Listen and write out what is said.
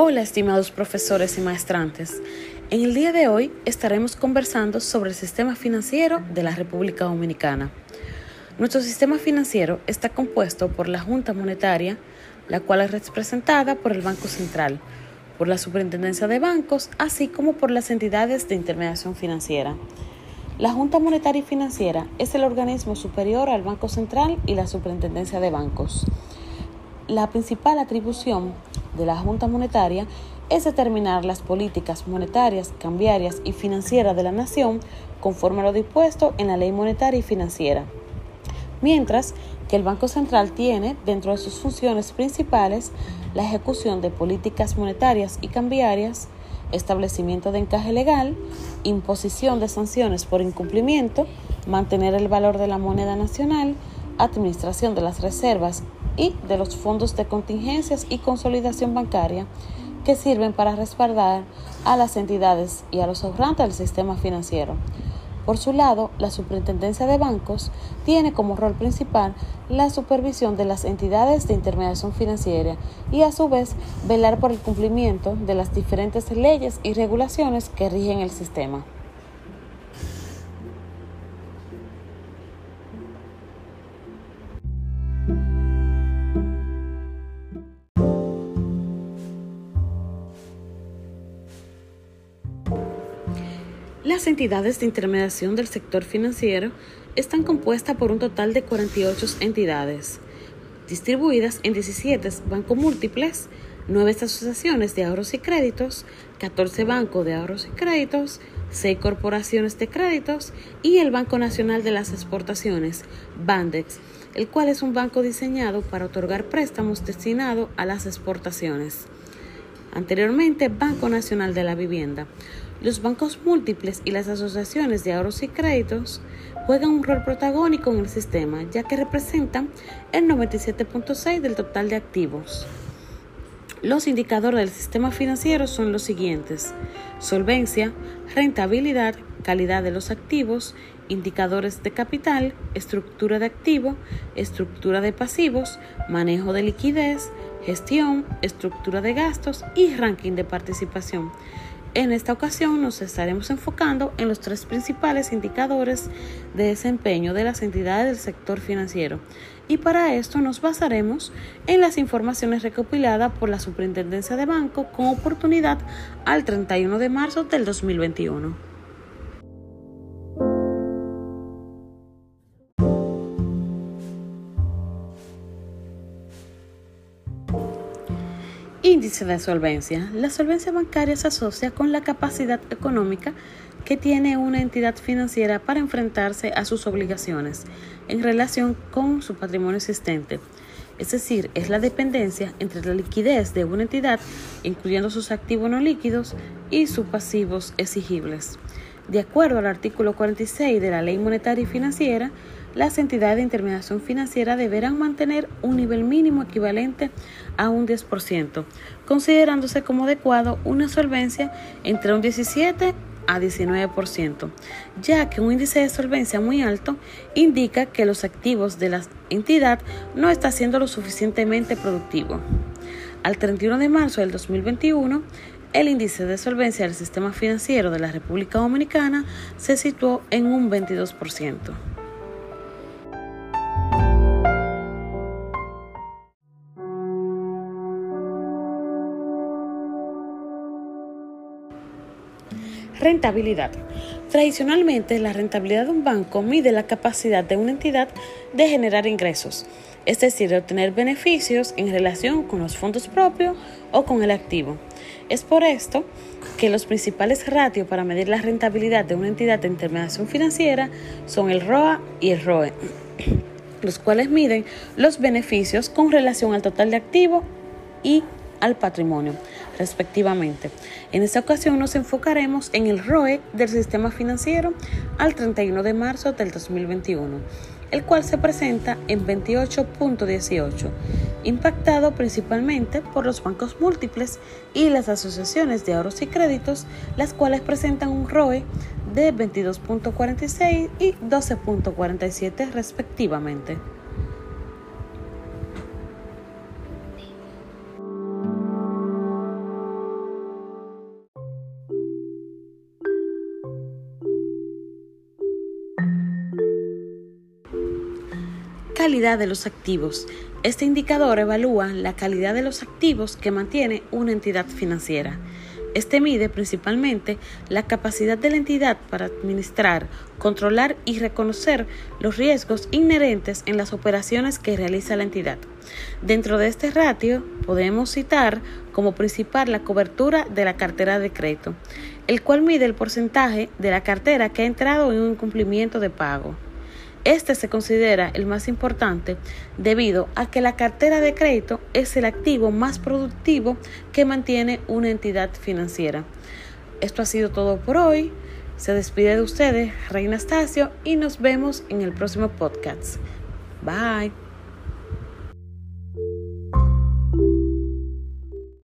Hola estimados profesores y maestrantes. En el día de hoy estaremos conversando sobre el sistema financiero de la República Dominicana. Nuestro sistema financiero está compuesto por la Junta Monetaria, la cual es representada por el Banco Central, por la Superintendencia de Bancos, así como por las entidades de intermediación financiera. La Junta Monetaria y Financiera es el organismo superior al Banco Central y la Superintendencia de Bancos. La principal atribución de la Junta Monetaria es determinar las políticas monetarias, cambiarias y financieras de la nación conforme a lo dispuesto en la Ley Monetaria y Financiera. Mientras que el Banco Central tiene dentro de sus funciones principales la ejecución de políticas monetarias y cambiarias, establecimiento de encaje legal, imposición de sanciones por incumplimiento, mantener el valor de la moneda nacional, administración de las reservas y de los fondos de contingencias y consolidación bancaria que sirven para respaldar a las entidades y a los ahorrantes del sistema financiero. Por su lado, la Superintendencia de Bancos tiene como rol principal la supervisión de las entidades de intermediación financiera y a su vez velar por el cumplimiento de las diferentes leyes y regulaciones que rigen el sistema. Las entidades de intermediación del sector financiero están compuestas por un total de 48 entidades, distribuidas en 17 bancos múltiples, 9 asociaciones de ahorros y créditos, 14 bancos de ahorros y créditos, 6 corporaciones de créditos y el Banco Nacional de las Exportaciones, Bandex, el cual es un banco diseñado para otorgar préstamos destinados a las exportaciones. Anteriormente, Banco Nacional de la Vivienda. Los bancos múltiples y las asociaciones de ahorros y créditos juegan un rol protagónico en el sistema, ya que representan el 97.6 del total de activos. Los indicadores del sistema financiero son los siguientes: solvencia, rentabilidad, calidad de los activos, indicadores de capital, estructura de activo, estructura de pasivos, manejo de liquidez, gestión, estructura de gastos y ranking de participación. En esta ocasión nos estaremos enfocando en los tres principales indicadores de desempeño de las entidades del sector financiero y para esto nos basaremos en las informaciones recopiladas por la Superintendencia de Banco con oportunidad al 31 de marzo del 2021. Índice de solvencia. La solvencia bancaria se asocia con la capacidad económica que tiene una entidad financiera para enfrentarse a sus obligaciones en relación con su patrimonio existente. Es decir, es la dependencia entre la liquidez de una entidad, incluyendo sus activos no líquidos, y sus pasivos exigibles. De acuerdo al artículo 46 de la Ley Monetaria y Financiera, las entidades de intermediación financiera deberán mantener un nivel mínimo equivalente a un 10%, considerándose como adecuado una solvencia entre un 17 a 19%, ya que un índice de solvencia muy alto indica que los activos de la entidad no están siendo lo suficientemente productivos. Al 31 de marzo del 2021, el índice de solvencia del sistema financiero de la República Dominicana se situó en un 22%. Rentabilidad. Tradicionalmente, la rentabilidad de un banco mide la capacidad de una entidad de generar ingresos, es decir, de obtener beneficios en relación con los fondos propios o con el activo. Es por esto que los principales ratios para medir la rentabilidad de una entidad de intermediación financiera son el ROA y el ROE, los cuales miden los beneficios con relación al total de activo y al patrimonio, respectivamente. En esta ocasión nos enfocaremos en el ROE del sistema financiero al 31 de marzo del 2021, el cual se presenta en 28.18, impactado principalmente por los bancos múltiples y las asociaciones de ahorros y créditos, las cuales presentan un ROE de 22.46 y 12.47 respectivamente. Calidad de los activos. Este indicador evalúa la calidad de los activos que mantiene una entidad financiera. Este mide principalmente la capacidad de la entidad para administrar, controlar y reconocer los riesgos inherentes en las operaciones que realiza la entidad. Dentro de este ratio podemos citar como principal la cobertura de la cartera de crédito, el cual mide el porcentaje de la cartera que ha entrado en un incumplimiento de pago. Este se considera el más importante debido a que la cartera de crédito es el activo más productivo que mantiene una entidad financiera. Esto ha sido todo por hoy. Se despide de ustedes, Reina Estacio, y nos vemos en el próximo podcast. Bye.